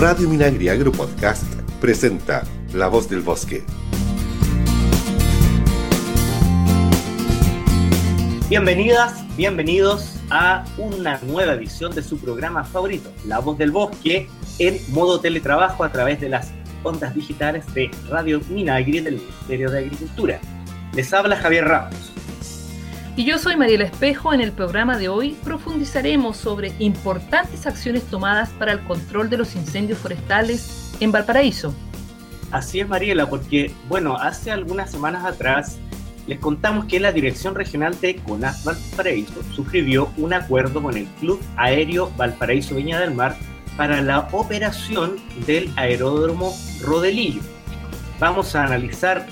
Radio Minagri Agro Podcast presenta La Voz del Bosque. Bienvenidas, bienvenidos a una nueva edición de su programa favorito, La Voz del Bosque, en modo teletrabajo a través de las ondas digitales de Radio Minagri del Ministerio de Agricultura. Les habla Javier Ramos. Y yo soy Mariela Espejo. En el programa de hoy profundizaremos sobre importantes acciones tomadas para el control de los incendios forestales en Valparaíso. Así es, Mariela, porque, bueno, hace algunas semanas atrás les contamos que la Dirección Regional de CONAF Valparaíso suscribió un acuerdo con el Club Aéreo Valparaíso Viña del Mar para la operación del aeródromo Rodelillo. Vamos a analizar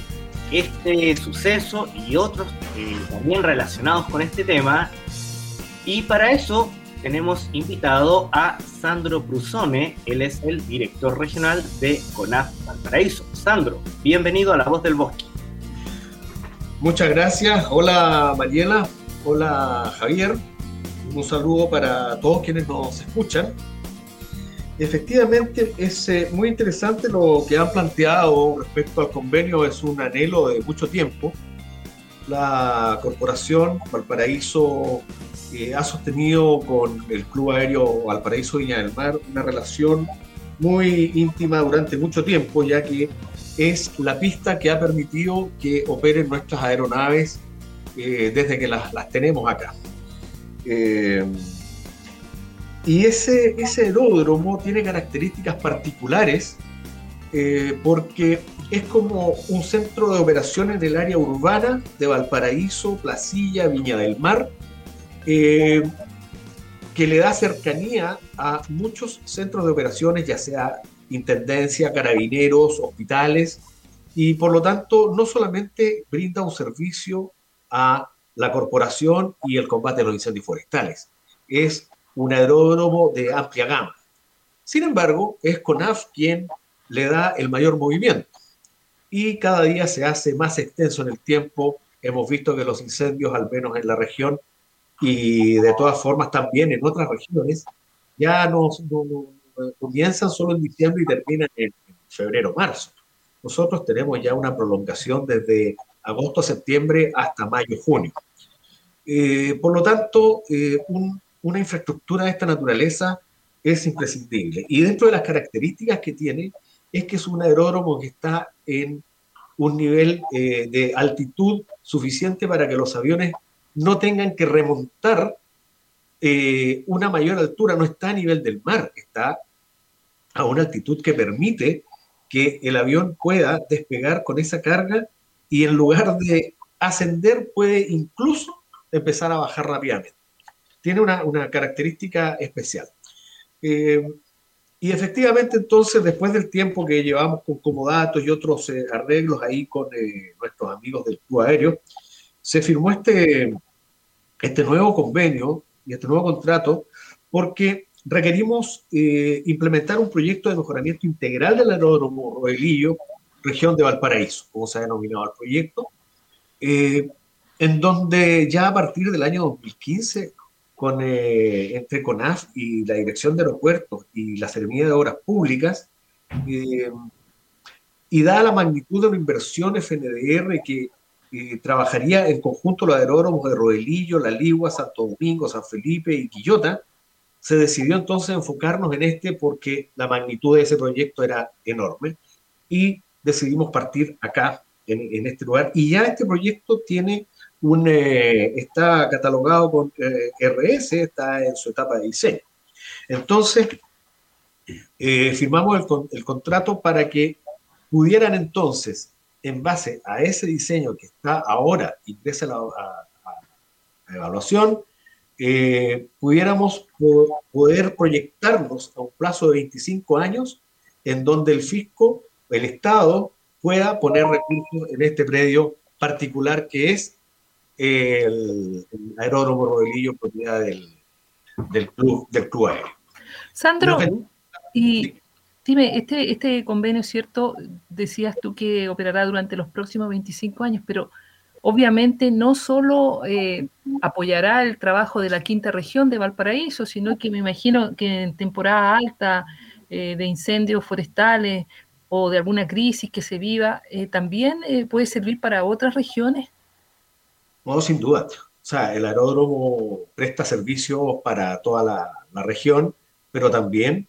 este suceso y otros eh, también relacionados con este tema. Y para eso tenemos invitado a Sandro Brusone, él es el director regional de CONAF Valparaíso. Sandro, bienvenido a La Voz del Bosque. Muchas gracias. Hola Mariela, hola Javier. Un saludo para todos quienes nos escuchan. Efectivamente, es eh, muy interesante lo que han planteado respecto al convenio, es un anhelo de mucho tiempo. La corporación Valparaíso eh, ha sostenido con el Club Aéreo Valparaíso Viña del Mar una relación muy íntima durante mucho tiempo, ya que es la pista que ha permitido que operen nuestras aeronaves eh, desde que las, las tenemos acá. Y ese, aeródromo tiene características particulares eh, porque es como un centro de operaciones en el área urbana de Valparaíso, Placilla, Viña del Mar, eh, que le da cercanía a muchos centros de operaciones, ya sea intendencia, carabineros, hospitales, y por lo tanto no solamente brinda un servicio a la corporación y el combate de los incendios forestales, es un aeródromo de amplia gama. Sin embargo, es CONAF quien le da el mayor movimiento y cada día se hace más extenso en el tiempo. Hemos visto que los incendios, al menos en la región y de todas formas también en otras regiones, ya no, comienzan solo en diciembre y terminan en, febrero, marzo. Nosotros tenemos ya una prolongación desde agosto, septiembre hasta mayo, junio. Eh, por lo tanto, eh, un, una infraestructura de esta naturaleza es imprescindible. Y dentro de las características que tiene es que es un aeródromo que está en un nivel eh, de altitud suficiente para que los aviones no tengan que remontar eh, una mayor altura, no está a nivel del mar, está a una altitud que permite que el avión pueda despegar con esa carga y en lugar de ascender puede incluso empezar a bajar rápidamente tiene una, una característica especial. Eh, y efectivamente, entonces, después del tiempo que llevamos con comodatos y otros eh, arreglos ahí con eh, nuestros amigos del Club Aéreo, se firmó este, este nuevo convenio y este nuevo contrato porque requerimos implementar un proyecto de mejoramiento integral del aeródromo Rodelillo, región de Valparaíso, como se ha denominado el proyecto, en donde ya a partir del año 2015 eh, entre CONAF y la Dirección de Aeropuertos y la Seremía de Obras Públicas, eh, y dada la magnitud de una inversión FNDR que eh, trabajaría en conjunto los aeródromos de Rodelillo, La Ligua, Santo Domingo, San Felipe y Quillota, se decidió entonces enfocarnos en este porque la magnitud de ese proyecto era enorme y decidimos partir acá, en este lugar. Y ya este proyecto tiene eh, está catalogado con eh, RS, está en su etapa de diseño. Entonces, eh, firmamos el, contrato para que pudieran entonces, en base a ese diseño que está ahora, ingresa a, a, evaluación, pudiéramos poder proyectarnos a un plazo de 25 años en donde el fisco, el Estado, pueda poner recursos en este predio particular que es el, aeródromo Rodelillo, propiedad del, del, club, del club aéreo. Sandro, y dime, este, este convenio, ¿cierto? Decías tú que operará durante los próximos 25 años, pero obviamente no solo eh, apoyará el trabajo de la quinta región de Valparaíso, sino que me imagino que en temporada alta eh, de incendios forestales o de alguna crisis que se viva, ¿también puede servir para otras regiones? No, sin duda. O sea, el aeródromo presta servicios para toda la, región, pero también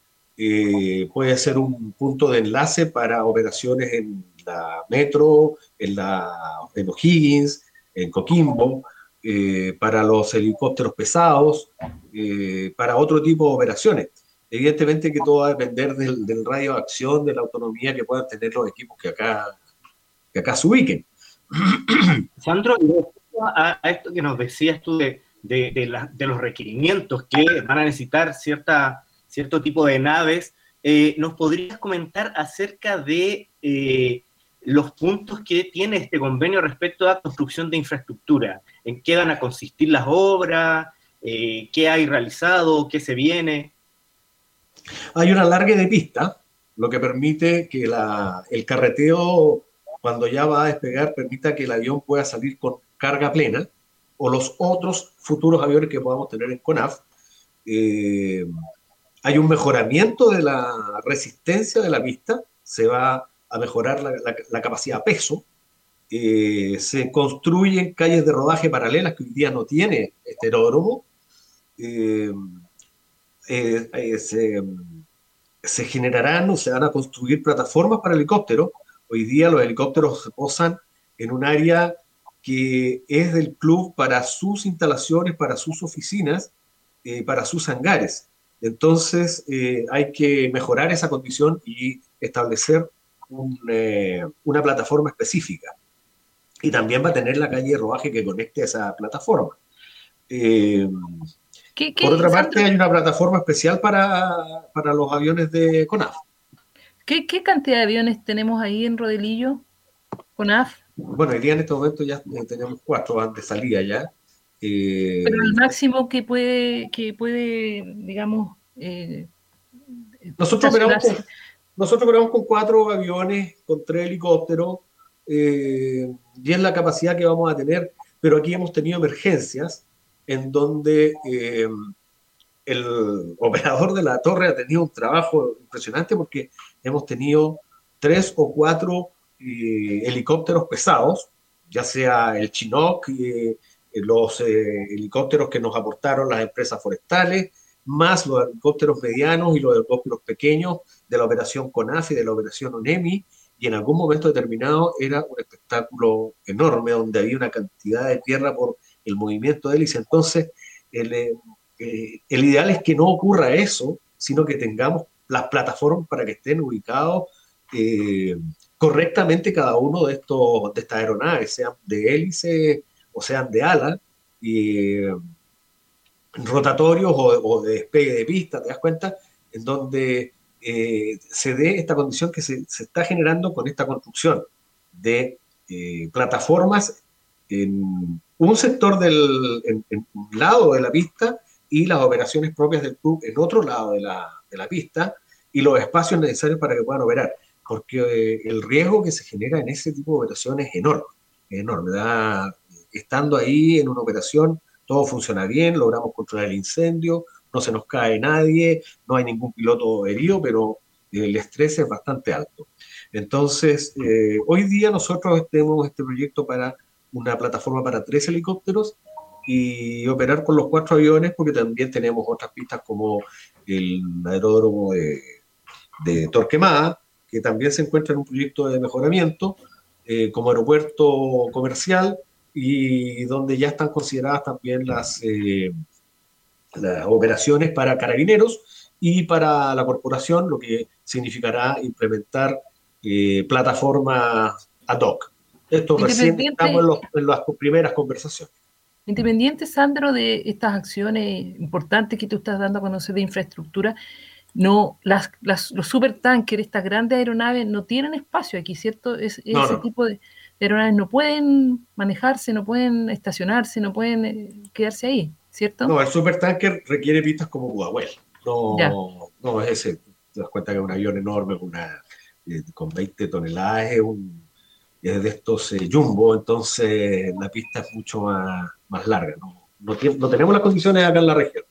puede ser un punto de enlace para operaciones en la metro, en, la, en O'Higgins, en Coquimbo, eh, para los helicópteros pesados, eh, para otro tipo de operaciones. Evidentemente que todo va a depender del, radio de acción, de la autonomía que puedan tener los equipos que acá, que acá se ubiquen. Sandro, a, esto que nos decías tú de, los requerimientos que van a necesitar cierta, cierto tipo de naves, eh, ¿nos podrías comentar acerca de los puntos que tiene este convenio respecto a construcción de infraestructura, en qué van a consistir las obras, eh, qué hay realizado, qué se viene. Hay una larga de pista, lo que permite que el carreteo, cuando ya va a despegar, permita que el avión pueda salir con carga plena, o los otros futuros aviones que podamos tener en CONAF. Eh, hay un mejoramiento de la resistencia de la pista, se va a mejorar la, capacidad peso. Eh, se construyen calles de rodaje paralelas que hoy día no tiene este aeródromo. Eh, se, se, generarán o se van a construir plataformas para helicópteros. Hoy día los helicópteros se posan en un área que es del club para sus instalaciones, para sus oficinas, para sus hangares. Entonces hay que mejorar esa condición y establecer eh, una plataforma específica. Y también va a tener la calle de rodaje que conecte a esa plataforma. Eh, por otra parte, hay una plataforma especial para, para los aviones de CONAF. ¿Qué, ¿Qué, cantidad de aviones tenemos ahí en Rodelillo? CONAF. Bueno, hoy día en este momento ya tenemos cuatro van de salida ya. Eh, Pero el máximo que puede, que puede digamos, nosotros operamos nosotros operamos con cuatro aviones, con tres helicópteros, eh, y es la capacidad que vamos a tener, pero aquí hemos tenido emergencias en donde eh, el operador de la torre ha tenido un trabajo impresionante porque hemos tenido tres o cuatro eh, helicópteros pesados, ya sea el Chinook, los helicópteros que nos aportaron las empresas forestales, más los helicópteros medianos y los helicópteros pequeños de la operación CONAF y de la operación ONEMI, y en algún momento determinado era un espectáculo enorme donde había una cantidad de tierra por el movimiento de hélice. Entonces, el, eh, eh, ideal es que no ocurra eso, sino que tengamos las plataformas para que estén ubicados eh, correctamente cada uno de, estos, de estas aeronaves, sean de hélice o sean de ala. Y, rotatorios o, de despegue de pista, ¿te das cuenta? En donde eh, se dé esta condición que se, está generando con esta construcción de eh, plataformas en un sector del un lado de la pista y las operaciones propias del club en otro lado de la, de la pista y los espacios necesarios para que puedan operar, porque eh, el riesgo que se genera en ese tipo de operaciones es enorme, enorme. Estando ahí en una operación, todo funciona bien, logramos controlar el incendio, no se nos cae nadie, no hay ningún piloto herido, pero el estrés es bastante alto. Entonces, eh, hoy día nosotros tenemos este proyecto para una plataforma para tres helicópteros y operar con los cuatro aviones, porque también tenemos otras pistas como el aeródromo de, Torquemada, que también se encuentra en un proyecto de mejoramiento eh, como aeropuerto comercial y donde ya están consideradas también las, eh, las operaciones para carabineros y para la corporación, lo que significará implementar eh, plataformas ad hoc. Esto recién estamos en, las primeras conversaciones. Independiente, Sandro, de estas acciones importantes que tú estás dando a conocer de infraestructura, no, las, las, los supertankers, estas grandes aeronaves, no tienen espacio aquí, ¿cierto? Es, ese tipo de, aeronaves no pueden manejarse, no pueden estacionarse, no pueden eh, quedarse ahí, ¿cierto? No, el supertanker requiere pistas como Pudahuel. No, no es ese. Te das cuenta que es un avión enorme con, una, eh, con 20 toneladas, es, un, es de estos eh, jumbo, entonces la pista es mucho más, más larga. ¿no? No, tenemos las condiciones acá en la región.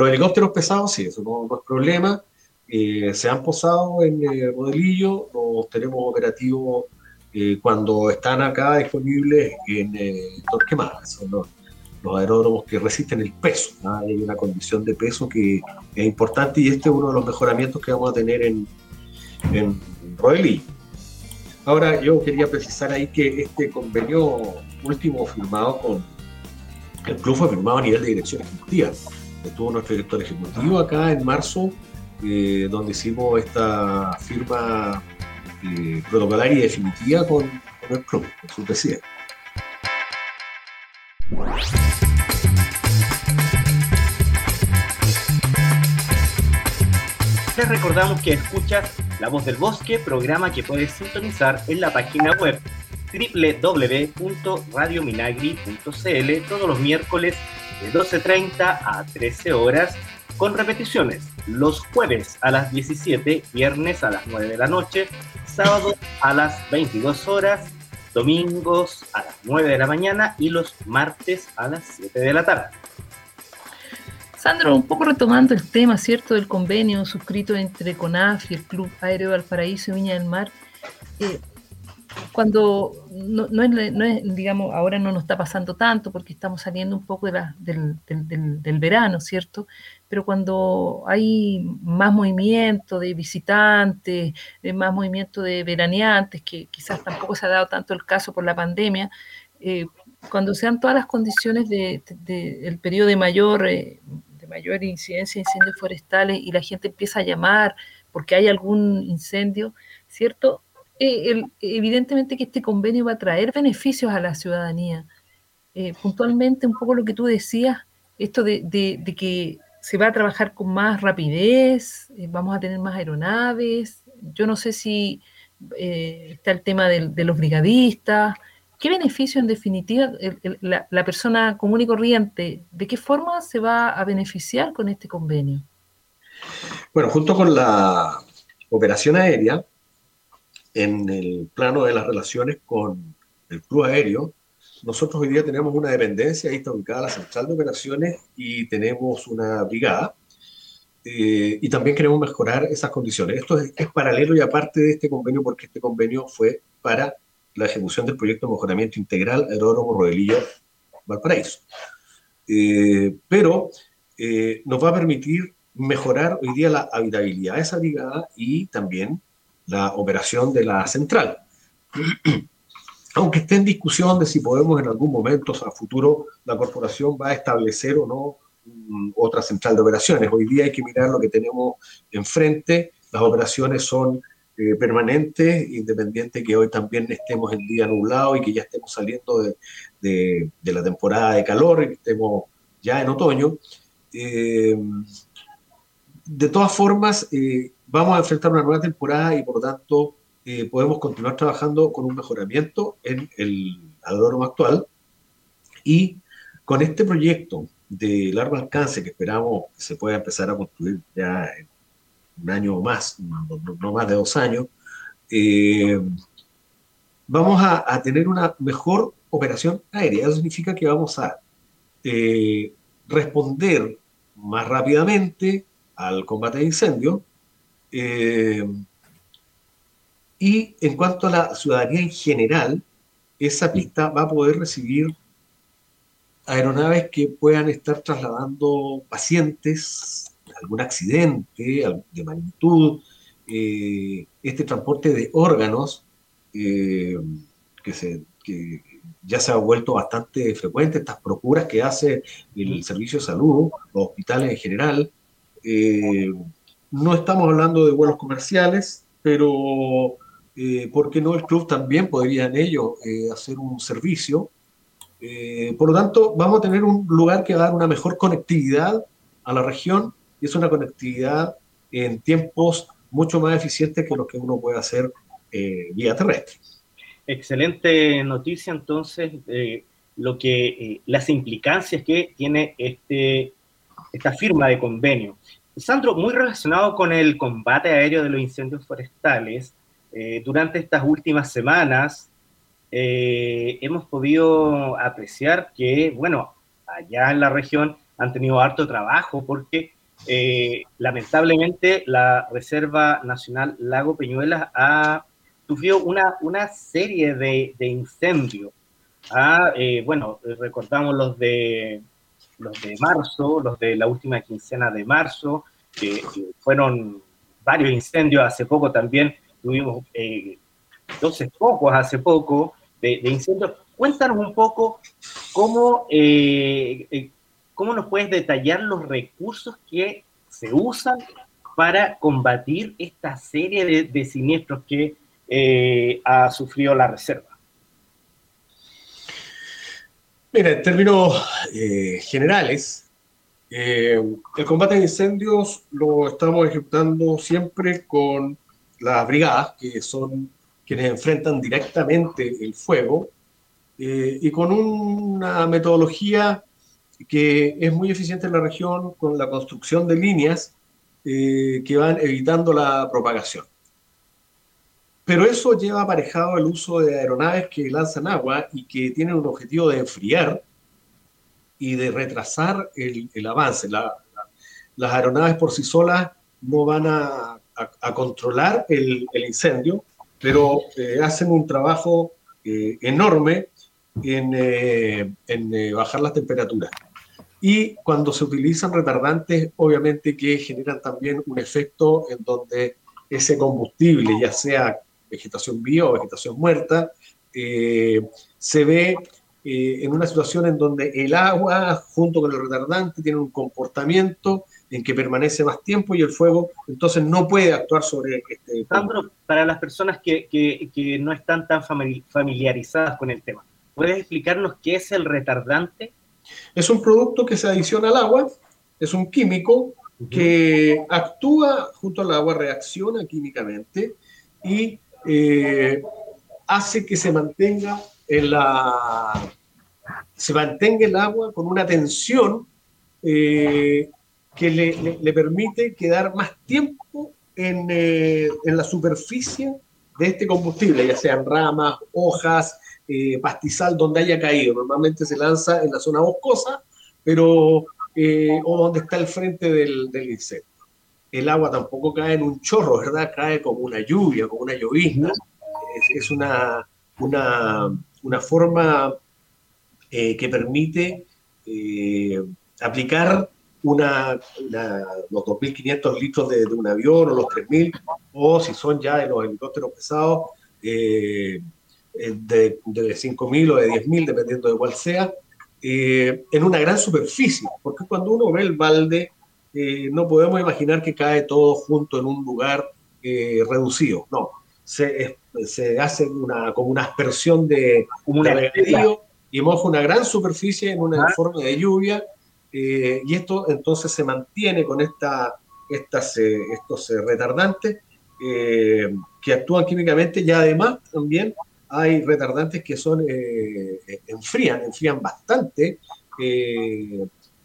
Los helicópteros pesados, sí, eso no, es problema. Eh, se han posado en eh, Rodelillo, los tenemos operativos eh, cuando están acá disponibles en Torquemada. Son los, aeródromos que resisten el peso. Hay una condición de peso que es importante y este es uno de los mejoramientos que vamos a tener en, en Rodelillo. Ahora, yo quería precisar ahí que este convenio último firmado con el club fue firmado a nivel de dirección ejecutiva. Estuvo nuestro director ejecutivo acá en marzo, eh, donde hicimos esta firma eh, protocolaria y definitiva con, con el club, con su presidente. Les recordamos que escuchas La Voz del Bosque, programa que puedes sintonizar en la página web www.radiominagri.cl todos los miércoles de 12.30 a 13 horas con repeticiones los jueves a las 17, viernes a las 9 de la noche, sábado a las 22 horas, domingos a las 9 de la mañana y los martes a las 7 de la tarde. Sandro, un poco retomando el tema, ¿cierto?, del convenio suscrito entre CONAF y el Club Aéreo Valparaíso y Viña del Mar. Eh, cuando no, es, digamos, ahora no nos está pasando tanto porque estamos saliendo un poco de del, verano, ¿cierto? Pero cuando hay más movimiento de visitantes, más movimiento de veraneantes, que quizás tampoco se ha dado tanto el caso por la pandemia, eh, cuando sean todas las condiciones del de, periodo de mayor, eh, de mayor incidencia de incendios forestales y la gente empieza a llamar porque hay algún incendio, ¿cierto? Eh, evidentemente que este convenio va a traer beneficios a la ciudadanía. Eh, puntualmente, un poco lo que tú decías, esto de, que se va a trabajar con más rapidez, eh, vamos a tener más aeronaves, yo no sé si está el tema de, los brigadistas, ¿qué beneficio en definitiva la persona común y corriente, de qué forma se va a beneficiar con este convenio? Bueno, junto con la operación aérea, en el plano de las relaciones con el club aéreo, nosotros hoy día tenemos una dependencia, ahí está ubicada la central de operaciones y tenemos una brigada. Eh, y también queremos mejorar esas condiciones. Esto es, paralelo y aparte de este convenio, porque este convenio fue para la ejecución del proyecto de mejoramiento integral Aeródromo Rodelillo Valparaíso. Eh, pero eh, nos va a permitir mejorar hoy día la habitabilidad de esa brigada y también la operación de la central. Aunque esté en discusión de si podemos en algún momento a futuro la corporación va a establecer o no mm, otra central de operaciones. Hoy día hay que mirar lo que tenemos enfrente. Las operaciones son eh, permanentes, independiente que hoy también estemos en día nublado y que ya estemos saliendo de, la temporada de calor y que estemos ya en otoño. Eh, de todas formas, eh, vamos a enfrentar una nueva temporada y por lo tanto eh, podemos continuar trabajando con un mejoramiento en el aeródromo actual y con este proyecto de largo alcance que esperamos que se pueda empezar a construir ya en un año o más, no, más de dos años, eh, vamos a, tener una mejor operación aérea. Eso significa que vamos a eh, responder más rápidamente al combate de incendios, eh, y en cuanto a la ciudadanía en general, esa pista va a poder recibir aeronaves que puedan estar trasladando pacientes, algún accidente de magnitud, eh, este transporte de órganos eh, que, se, que ya se ha vuelto bastante frecuente, estas procuras que hace el Servicio de Salud, los hospitales en general, no estamos hablando de vuelos comerciales, pero eh, ¿por qué no el club también podría en ello eh, hacer un servicio? Eh, por lo tanto, vamos a tener un lugar que va a dar una mejor conectividad a la región y es una conectividad en tiempos mucho más eficientes que los que uno puede hacer vía terrestre. Excelente noticia entonces, lo que las implicancias que tiene este, esta firma de convenio. Sandro, muy relacionado con el combate aéreo de los incendios forestales, eh, durante estas últimas semanas eh, hemos podido apreciar que, bueno, allá en la región han tenido harto trabajo porque eh, lamentablemente la Reserva Nacional Lago Peñuelas ha sufrido una, una serie de, de incendios. Ah, bueno, recordamos los de, los de marzo, los de la última quincena de marzo, que, fueron varios incendios. Hace poco también tuvimos eh, 12 focos hace poco de, incendios. Cuéntanos un poco cómo, eh, eh, cómo nos puedes detallar los recursos que se usan para combatir esta serie de, de siniestros que eh, ha sufrido la reserva. Mira, en términos eh, generales, eh, el combate de incendios lo estamos ejecutando siempre con las brigadas, que son quienes enfrentan directamente el fuego, eh, y con una metodología que es muy eficiente en la región con la construcción de líneas eh, que van evitando la propagación. Pero eso lleva aparejado el uso de aeronaves que lanzan agua y que tienen un objetivo de enfriar y de retrasar el, el avance. La, la, las aeronaves por sí solas no van a, a, controlar el, incendio, pero eh, hacen un trabajo eh, enorme en, eh, en bajar las temperaturas. Y cuando se utilizan retardantes, obviamente que generan también un efecto en donde ese combustible, ya sea vegetación viva o vegetación muerta, eh, se ve eh, en una situación en donde el agua junto con el retardante tiene un comportamiento en que permanece más tiempo y el fuego entonces no puede actuar sobre este... Sandro, para las personas que, que, que no están tan familiarizadas con el tema, ¿puedes explicarnos qué es el retardante? Es un producto que se adiciona al agua, es un químico que actúa junto al agua, reacciona químicamente y eh, hace que se mantenga en la se mantenga el agua con una tensión eh, que le, permite quedar más tiempo en, eh, en, la superficie de este combustible, ya sean ramas, hojas, pastizal, donde haya caído. Normalmente se lanza en la zona boscosa, pero o donde está el frente del, del el agua tampoco cae en un chorro, ¿verdad? Cae como una lluvia, como una llovizna. Es, es una, una, una, forma eh, que permite eh, aplicar una, los 2.500 litros de, de, un avión o los 3.000, o si son ya de los helicópteros pesados, eh, de, de 5.000 o de 10.000, dependiendo de cuál sea, eh, en una gran superficie, porque cuando uno ve el balde, eh, no podemos imaginar que cae todo junto en un lugar eh, reducido, no. Se, se hace una, como una aspersión de, una de y moja una gran superficie en una forma de lluvia eh, y esto entonces se mantiene con esta, estas, estos retardantes que actúan químicamente y además también hay retardantes que son enfrían, enfrían bastante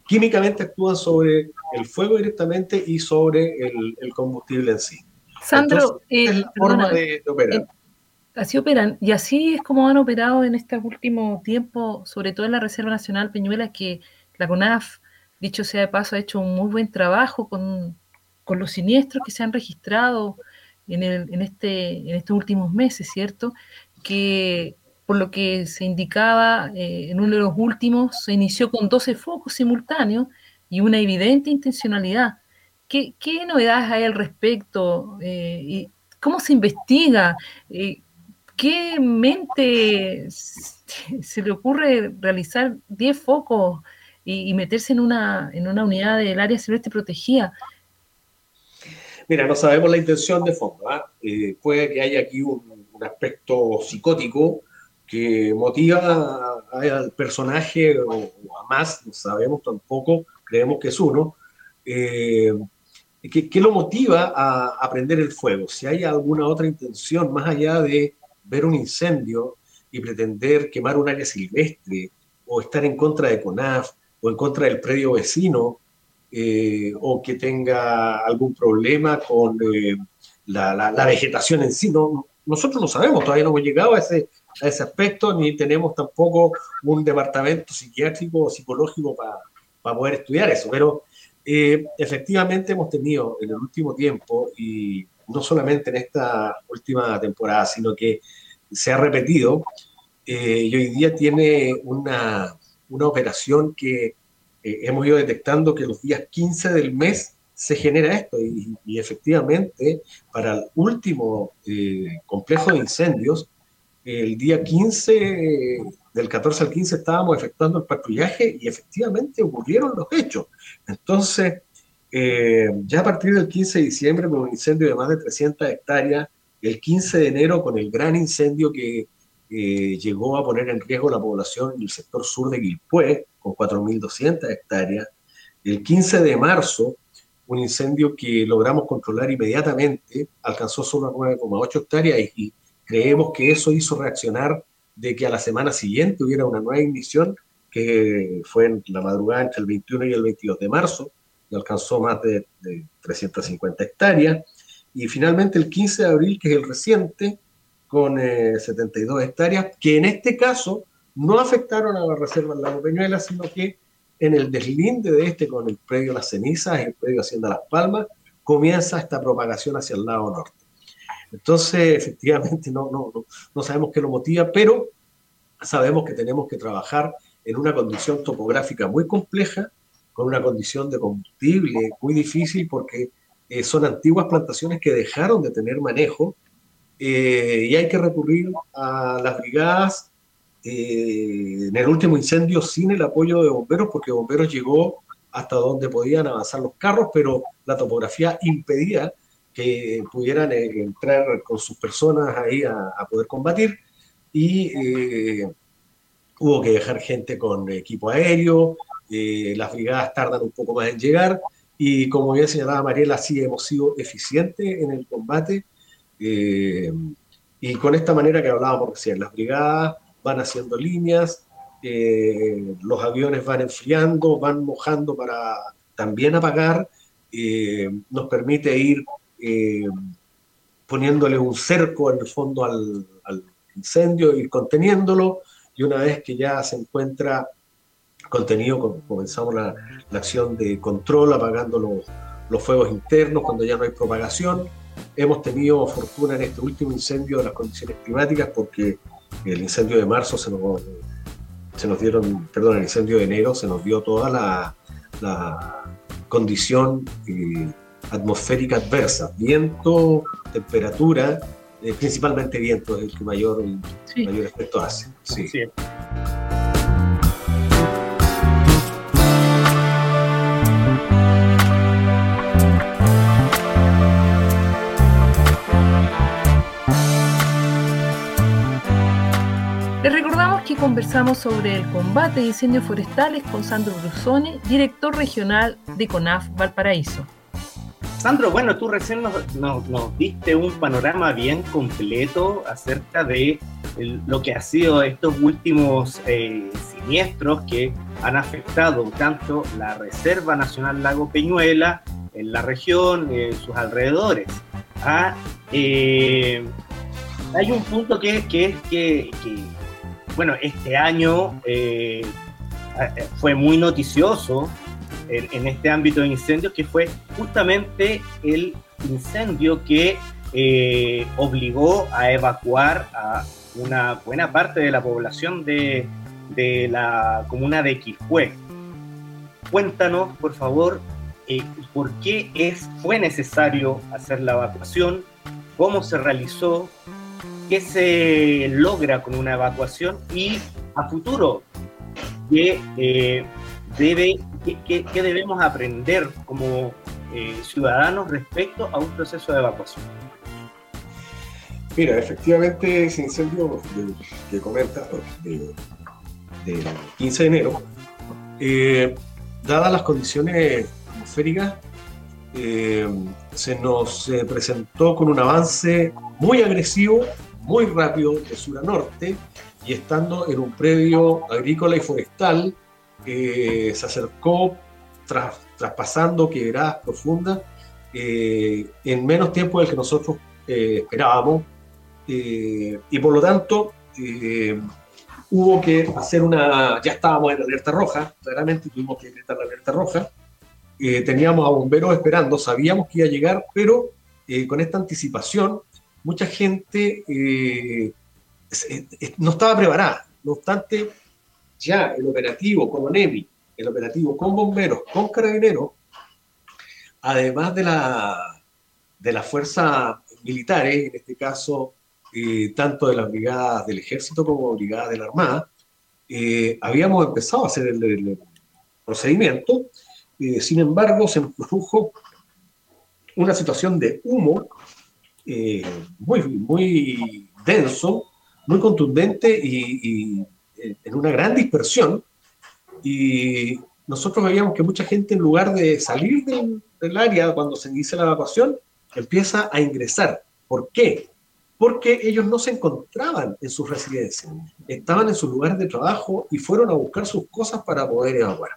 químicamente actúan sobre el fuego directamente y sobre el, el combustible en sí. Sandro, Entonces, eh, es la perdona, forma de, de operar. Eh, así operan, y así es como han operado en este último tiempo, sobre todo en la Reserva Nacional Peñuela, que la CONAF, dicho sea de paso, ha hecho un muy buen trabajo con, con los siniestros que se han registrado en, el, en, este, en estos últimos meses, ¿cierto? Que por lo que se indicaba eh, en uno de los últimos, se inició con 12 focos simultáneos y una evidente intencionalidad. ¿Qué, qué novedades hay al respecto? Eh, ¿Cómo se investiga? Eh, ¿Qué mente se le ocurre realizar 10 focos y, meterse en una, en una unidad del área silvestre protegida? Mira, no sabemos la intención de fondo. ¿eh? puede que haya aquí un aspecto psicótico que motiva al personaje o, a más, no sabemos tampoco, creemos que es uno, eh, que, lo motiva a, a, prender el fuego. Si hay alguna otra intención más allá de ver un incendio y pretender quemar un área silvestre o estar en contra de CONAF o en contra del predio vecino eh, o que tenga algún problema con eh, la, la, la, vegetación en sí, no, nosotros no sabemos, todavía no hemos llegado a ese, a ese aspecto, ni tenemos tampoco un departamento psiquiátrico o psicológico para para poder estudiar eso. Pero efectivamente hemos tenido en el último tiempo, y no solamente en esta última temporada, sino que se ha repetido, y hoy día tiene una, una operación que hemos ido detectando que los días 15 del mes se genera esto y, efectivamente para el último eh, complejo de incendios, el día 15, del 14 al 15 estábamos efectuando el patrullaje y efectivamente ocurrieron los hechos. Entonces, eh, ya a partir del 15 de diciembre con un incendio de más de 300 hectáreas, el 15 de enero con el gran incendio que eh, llegó a poner en riesgo la población en el sector sur de Guilpué, con 4.200 hectáreas, el 15 de marzo un incendio que logramos controlar inmediatamente, alcanzó solo 9,8 hectáreas y, creemos que eso hizo reaccionar de que a la semana siguiente hubiera una nueva ignición, que fue en la madrugada entre el 21 y el 22 de marzo, y alcanzó más de, 350 hectáreas. Y finalmente el 15 de abril, que es el reciente, con 72 eh, hectáreas, que en este caso no afectaron a la reserva del lago Peñuela, sino que en el deslinde de este con el predio Las Cenizas el predio Hacienda Las Palmas, comienza esta propagación hacia el lado norte. Entonces, efectivamente, no, no, no, sabemos qué lo motiva, pero sabemos que tenemos que trabajar en una condición topográfica muy compleja, con una condición de combustible muy difícil, porque eh, son antiguas plantaciones que dejaron de tener manejo eh, y hay que recurrir a las brigadas eh, en el último incendio sin el apoyo de bomberos, porque bomberos llegó hasta donde podían avanzar los carros, pero la topografía impedía que pudieran eh, entrar con sus personas ahí a, poder combatir. Y eh, hubo que dejar gente con equipo aéreo, las brigadas tardan un poco más en llegar. Y como bien señalaba Mariela, sí hemos sido eficientes en el combate y con esta manera que hablábamos recién, las brigadas van haciendo líneas, eh, los aviones van enfriando, van mojando para también apagar, eh, nos permite ir eh, poniéndole un cerco en el fondo al, incendio, y conteniéndolo, y una vez que ya se encuentra contenido, comenzamos la, acción de control, apagando los, los fuegos internos cuando ya no hay propagación. Hemos tenido fortuna en este último incendio de las condiciones climáticas porque el incendio de marzo se nos, se nos dieron, perdón, el incendio de enero se nos dio toda la, condición eh, atmosférica adversa, viento, temperatura, eh, principalmente viento es el que mayor, mayor efecto hace. Sí. conversamos sobre el combate de incendios forestales con Sandro Brusone, director regional de CONAF Valparaíso. Sandro, bueno, tú recién nos, diste un panorama bien completo acerca de lo que ha sido estos últimos eh, siniestros que han afectado tanto la Reserva Nacional Lago Peñuela en la región, en sus alrededores. Ah, eh, hay un punto que, que, que, que bueno, este año eh, fue muy noticioso en, este ámbito de incendios, que fue justamente el incendio que eh, obligó a evacuar a una buena parte de la población de, la comuna de Quilpué. Cuéntanos, por favor, eh, por qué es, fue necesario hacer la evacuación, cómo se realizó, qué se logra con una evacuación y a futuro qué, eh, debe, qué, debemos aprender como eh, ciudadanos respecto a un proceso de evacuación. Mira, efectivamente ese incendio que comenta del 15 de enero, eh, dadas las condiciones atmosféricas, se nos presentó con un avance muy agresivo muy rápido de sur a norte y estando en un predio agrícola y forestal, se acercó tras, traspasando quebradas profundas eh, en menos tiempo del que nosotros eh, esperábamos. Eh, y por lo tanto, hubo que hacer una, ya estábamos en alerta roja, claramente tuvimos que gritar la alerta roja, eh, teníamos a bomberos esperando, sabíamos que iba a llegar, pero eh, con esta anticipación, mucha gente eh, no estaba preparada. No obstante, ya el operativo con ONEMI, el operativo con bomberos, con carabineros, además de la, de las fuerzas militares, en este caso tanto de las brigadas del ejército como brigadas de la armada, habíamos empezado a hacer el procedimiento eh, sin embargo, se produjo una situación de humo eh, muy, muy denso, muy contundente y, eh, en una gran dispersión. Y nosotros veíamos que mucha gente, en lugar de salir del, del área cuando se inicia la evacuación, empieza a ingresar. ¿Por qué? Porque ellos no se encontraban en sus residencias, estaban en sus lugares de trabajo y fueron a buscar sus cosas para poder evacuar.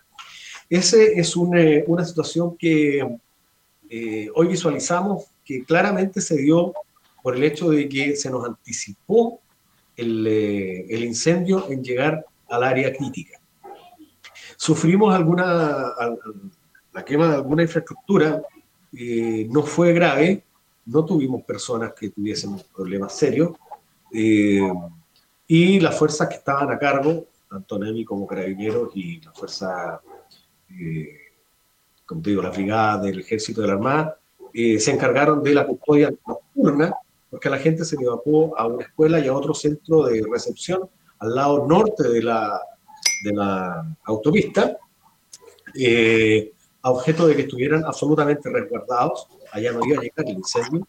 Esa es eh, una, situación que eh, hoy visualizamos que claramente se dio por el hecho de que se nos anticipó el, eh, incendio en llegar al área crítica. Sufrimos alguna, la quema de alguna infraestructura, no fue grave, no tuvimos personas que tuviesen problemas serios, y las fuerzas que estaban a cargo, tanto NEMI como Carabineros y la Fuerza eh, como te digo, la brigada del ejército de la Armada, eh, se encargaron de la custodia nocturna, porque la gente se evacuó a una escuela y a otro centro de recepción al lado norte de la, de la autopista, eh, a objeto de que estuvieran absolutamente resguardados, allá no iba a llegar el incendio,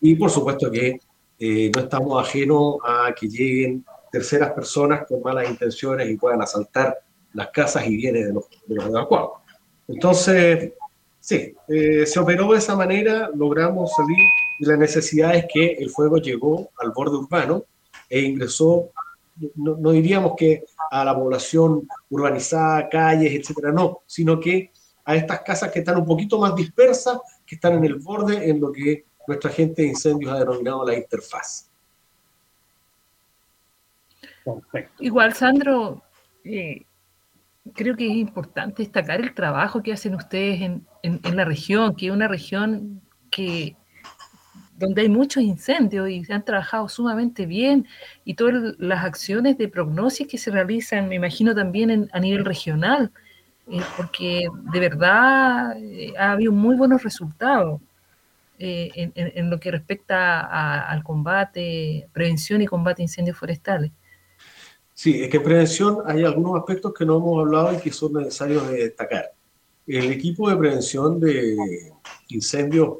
y por supuesto que no estamos ajenos a que lleguen terceras personas con malas intenciones y puedan asaltar las casas y bienes de los, de los evacuados. Entonces, sí, eh, se operó de esa manera, logramos salir y la necesidad es que el fuego llegó al borde urbano e ingresó, no, no diríamos que a la población urbanizada, calles, etcétera, no, sino que a estas casas que están un poquito más dispersas, que están en el borde, en lo que nuestra gente de incendios ha denominado la interfaz. Igual, Sandro, eh, creo que es importante destacar el trabajo que hacen ustedes en, la región, que es una región que donde hay muchos incendios y se han trabajado sumamente bien y todas las acciones de prognosis que se realizan, me imagino también a nivel regional, eh, porque de verdad eh, ha habido muy buenos resultados eh, en, lo que respecta al combate, prevención y combate de incendios forestales. Sí, es que en prevención hay algunos aspectos que no hemos hablado y que son necesarios de destacar. El equipo de prevención de incendios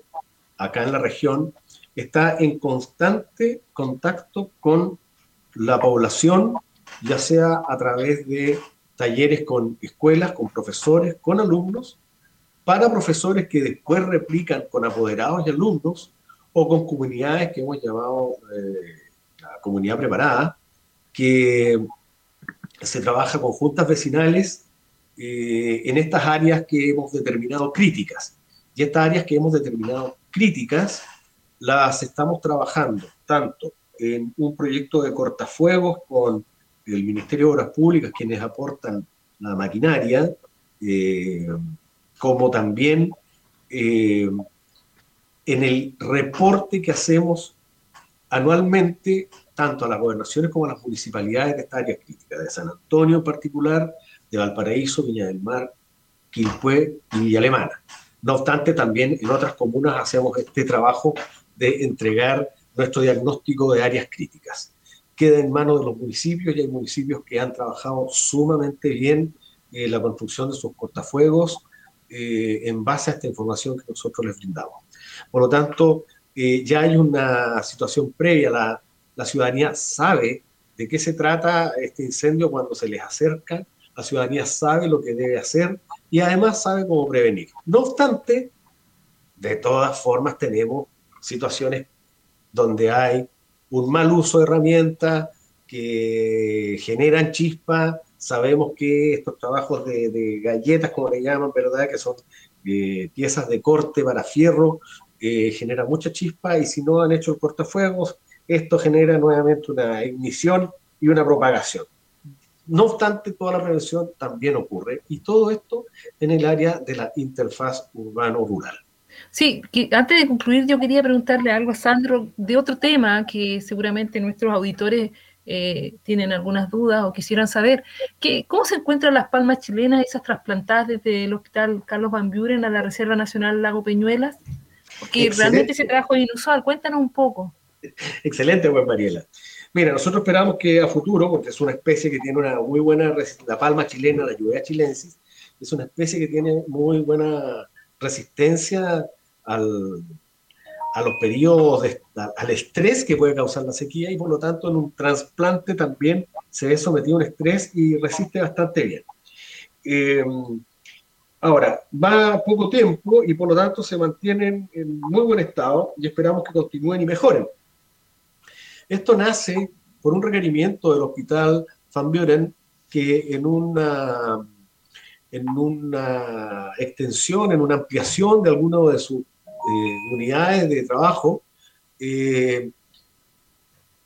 acá en la región está en constante contacto con la población, ya sea a través de talleres con escuelas, con profesores, con alumnos, para profesores que después replican con apoderados y alumnos o con comunidades que hemos llamado eh, la comunidad preparada, que se trabaja con juntas vecinales eh, en estas áreas que hemos determinado críticas. Y estas áreas que hemos determinado críticas las estamos trabajando tanto en un proyecto de cortafuegos con el Ministerio de Obras Públicas, quienes aportan la maquinaria, eh, como también eh, en el reporte que hacemos anualmente tanto a las gobernaciones como a las municipalidades de esta área crítica, de San Antonio en particular, de Valparaíso, Viña del Mar, Quilpué y Alemana. No obstante, también en otras comunas hacemos este trabajo de entregar nuestro diagnóstico de áreas críticas. Queda en manos de los municipios y hay municipios que han trabajado sumamente bien en eh, la construcción de sus cortafuegos eh, en base a esta información que nosotros les brindamos. Por lo tanto, eh, ya hay una situación previa, la, la ciudadanía sabe de qué se trata este incendio cuando se les acerca, la ciudadanía sabe lo que debe hacer y además sabe cómo prevenir. No obstante, de todas formas tenemos situaciones donde hay un mal uso de herramientas que generan chispa. Sabemos que estos trabajos de, galletas, como le llaman, ¿verdad? Que son eh, piezas de corte para fierro, eh, generan mucha chispa y si no han hecho el cortafuegos, esto genera nuevamente una ignición y una propagación. No obstante, toda la prevención también ocurre y todo esto en el área de la interfaz urbano-rural. Sí, que antes de concluir yo quería preguntarle algo a Sandro de otro tema que seguramente nuestros auditores eh, tienen algunas dudas o quisieran saber. Que, ¿Cómo se encuentran las palmas chilenas, esas trasplantadas desde el Hospital Carlos Van Buren a la Reserva Nacional Lago Peñuelas? Porque realmente ese trabajo es inusual. Cuéntanos un poco. Excelente, pues Mariela. Mira, nosotros esperamos que a futuro, porque es una especie que tiene una muy buena, la palma chilena, la lluvia chilensis, es una especie que tiene muy buena resistencia al, a los periodos, al estrés que puede causar la sequía y por lo tanto en un trasplante también se ve sometido a un estrés y resiste bastante bien. Eh, ahora, va poco tiempo y por lo tanto se mantienen en muy buen estado y esperamos que continúen y mejoren. Esto nace por un requerimiento del Hospital Van Buren que en una, en una extensión, en una ampliación de alguno de sus eh, unidades de trabajo, eh,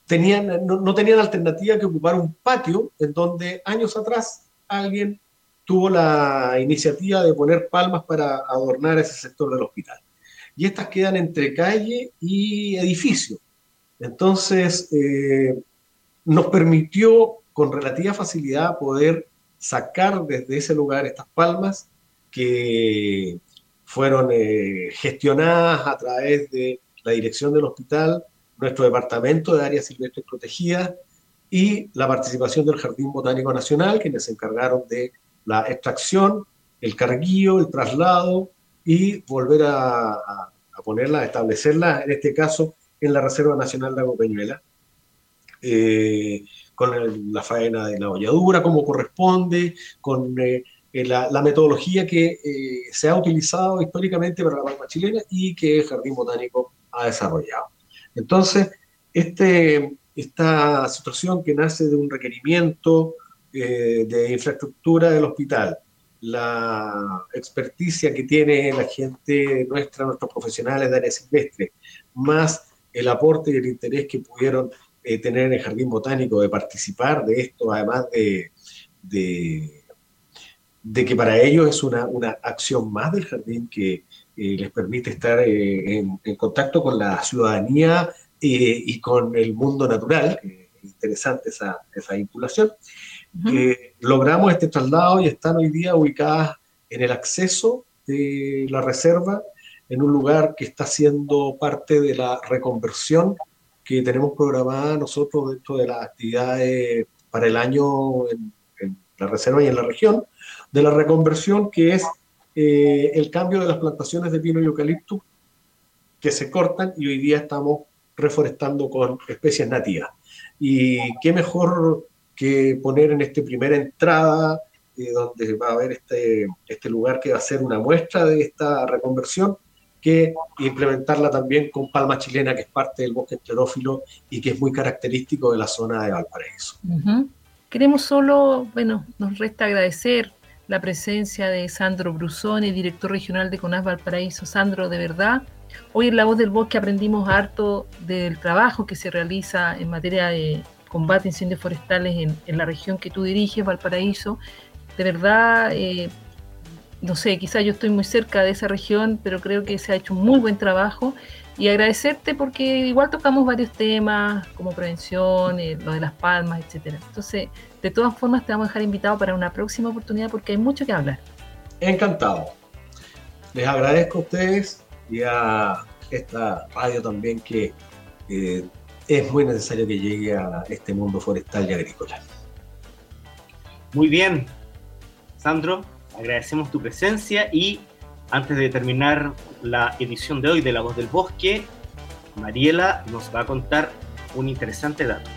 tenían, no, tenían alternativa que ocupar un patio en donde años atrás alguien tuvo la iniciativa de poner palmas para adornar ese sector del hospital. Y estas quedan entre calle y edificio. Entonces, eh, nos permitió con relativa facilidad poder sacar desde ese lugar estas palmas que fueron eh, gestionadas a través de la dirección del hospital, nuestro departamento de áreas silvestres protegidas y la participación del Jardín Botánico Nacional, quienes se encargaron de la extracción, el carguío, el traslado y volver a, a, ponerla, a establecerla, en este caso, en la Reserva Nacional Agua Peñuela, eh, con la faena de la holladura como corresponde, con eh, eh, la, metodología que eh, se ha utilizado históricamente para la palma chilena y que el Jardín Botánico ha desarrollado. Entonces, este, esta situación que nace de un requerimiento de infraestructura del hospital, la experticia que tiene la gente nuestra, nuestros profesionales de área silvestre, más el aporte y el interés que pudieron tener en el Jardín Botánico de participar de esto, además de de que para ellos es una, acción más del jardín que eh, les permite estar eh, en, contacto con la ciudadanía eh, y con el mundo natural. interesante esa, esa vinculación. logramos este traslado y están hoy día ubicadas en el acceso de la reserva, en un lugar que está siendo parte de la reconversión que tenemos programada nosotros dentro de las actividades para el año en la reserva y en la región de la reconversión, que es eh, el cambio de las plantaciones de pino y eucalipto que se cortan y hoy día estamos reforestando con especies nativas. Y qué mejor que poner en esta primera entrada, eh, donde va a haber este, este lugar que va a ser una muestra de esta reconversión, que implementarla también con palma chilena, que es parte del bosque enterófilo y que es muy característico de la zona de Valparaíso. Queremos solo, bueno, nos resta agradecer la presencia de Sandro Brusone, director regional de CONAS Valparaíso. Sandro, de verdad, hoy en La Voz del Bosque aprendimos harto del trabajo que se realiza en materia de combate a incendios forestales en, la región que tú diriges, Valparaíso. De verdad, eh, no sé, quizás yo estoy muy cerca de esa región, pero creo que se ha hecho un muy buen trabajo y agradecerte porque igual tocamos varios temas como prevención, eh, lo de las palmas, etcétera. Entonces, de todas formas, te vamos a dejar invitado para una próxima oportunidad porque hay mucho que hablar. Encantado. Les agradezco a ustedes y a esta radio también que eh, es muy necesario que llegue a este mundo forestal y agrícola. Muy bien, Sandro, agradecemos tu presencia y antes de terminar la edición de hoy de La Voz del Bosque, Mariela nos va a contar un interesante dato.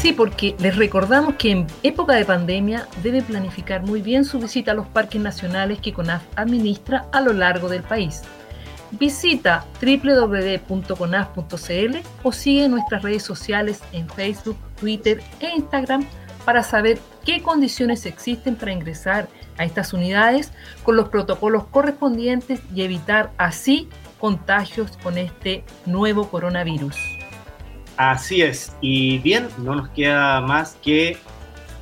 Sí, porque les recordamos que en época de pandemia debe planificar muy bien su visita a los parques nacionales que CONAF administra a lo largo del país. Visita www.conaf.cl o sigue nuestras redes sociales en Facebook, Twitter e Instagram para saber qué condiciones existen para ingresar a estas unidades con los protocolos correspondientes y evitar así contagios con este nuevo coronavirus. Así es, y bien, no nos queda más que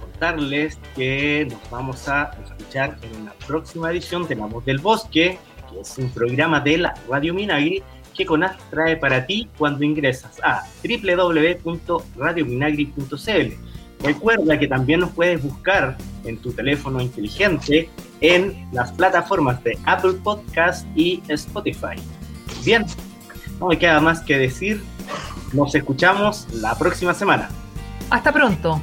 contarles que nos vamos a escuchar en una próxima edición de La Voz del Bosque, que es un programa de la Radio Minagri que CONAF trae para ti cuando ingresas a www.radiominagri.cl. Recuerda que también nos puedes buscar en tu teléfono inteligente en las plataformas de Apple Podcast y Spotify. Bien, no me queda más que decir. Nos escuchamos la próxima semana. Hasta pronto.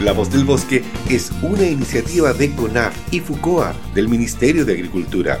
La Voz del Bosque es una iniciativa de CONAF y FUCOA del Ministerio de Agricultura.